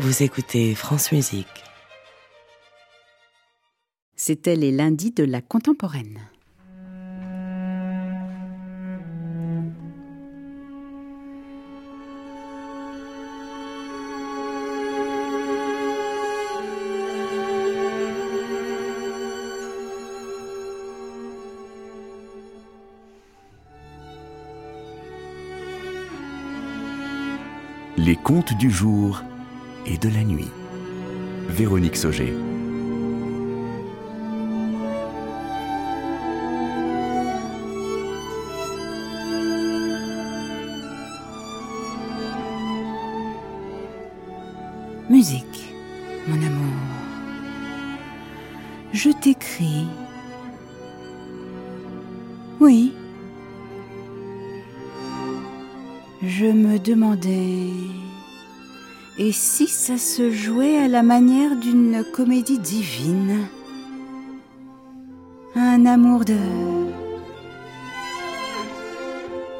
Vous écoutez France Musique. C'était les lundis de la contemporaine. Les contes du jour et de la nuit. Véronique Sauger. Musique, mon amour. Je t'écris. Oui. Je me demandais. Et si ça se jouait à la manière d'une comédie divine? Un amour de...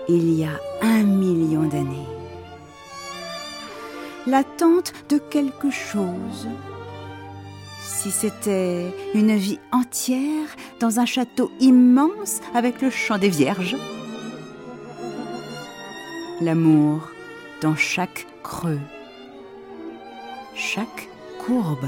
Il y a un million d'années. L'attente de quelque chose. Si c'était une vie entière dans un château immense avec le chant des vierges. L'amour dans chaque creux chaque courbe.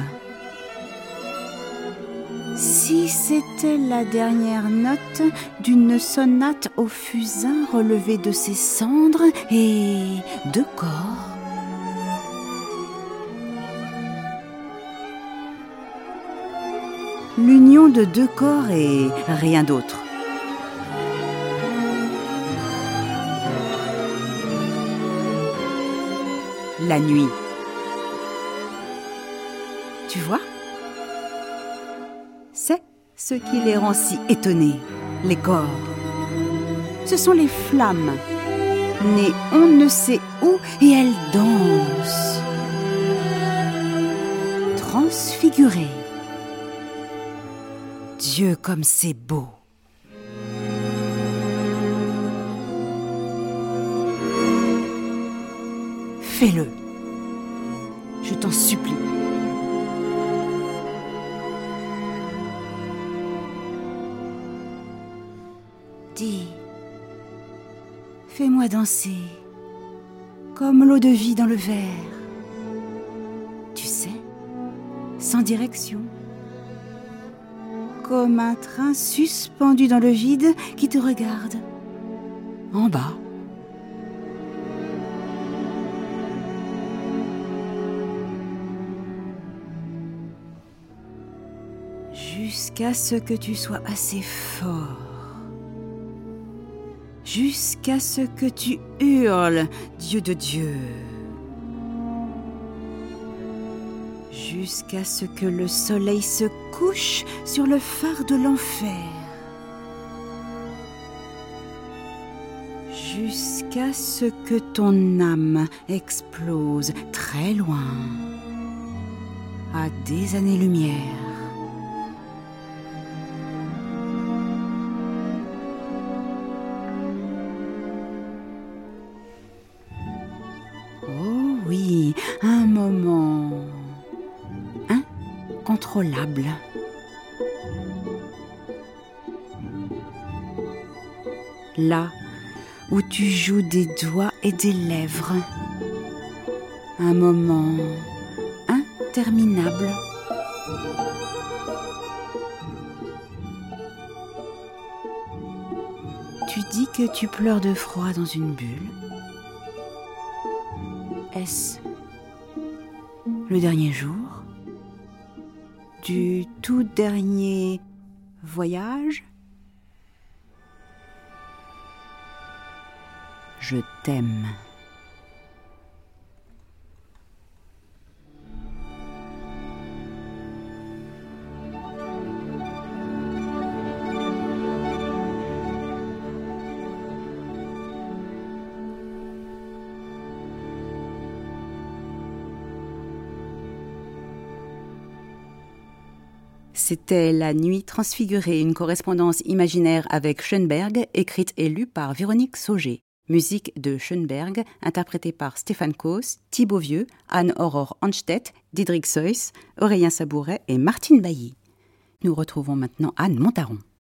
Si c'était la dernière note d'une sonate au fusain relevé de ses cendres et de corps. L'union de deux corps et rien d'autre. La nuit. Tu vois? C'est ce qui les rend si étonnés, les corps. Ce sont les flammes, nées on ne sait où, et elles dansent. Transfigurées. Dieu comme c'est beau. Fais-le. Je t'en supplie. Fais-moi danser comme l'eau de vie dans le verre. Tu sais, sans direction. Comme un train suspendu dans le vide qui te regarde. En bas. Jusqu'à ce que tu sois assez fort jusqu'à ce que tu hurles, Dieu de Dieu. Jusqu'à ce que le soleil se couche sur le phare de l'enfer. Jusqu'à ce que ton âme explose très loin, à des années-lumière. Là où tu joues des doigts et des lèvres. Un moment interminable. Tu dis que tu pleures de froid dans une bulle. Est-ce le dernier jour? Du tout dernier voyage Je t'aime. C'était La Nuit transfigurée, une correspondance imaginaire avec Schoenberg, écrite et lue par Véronique Sauger. Musique de Schoenberg, interprétée par Stéphane Kos, Thibaut Vieux, Anne-Aurore Anstedt, Diedrich Seuss, Aurélien Sabouret et Martine Bailly. Nous retrouvons maintenant Anne Montaron.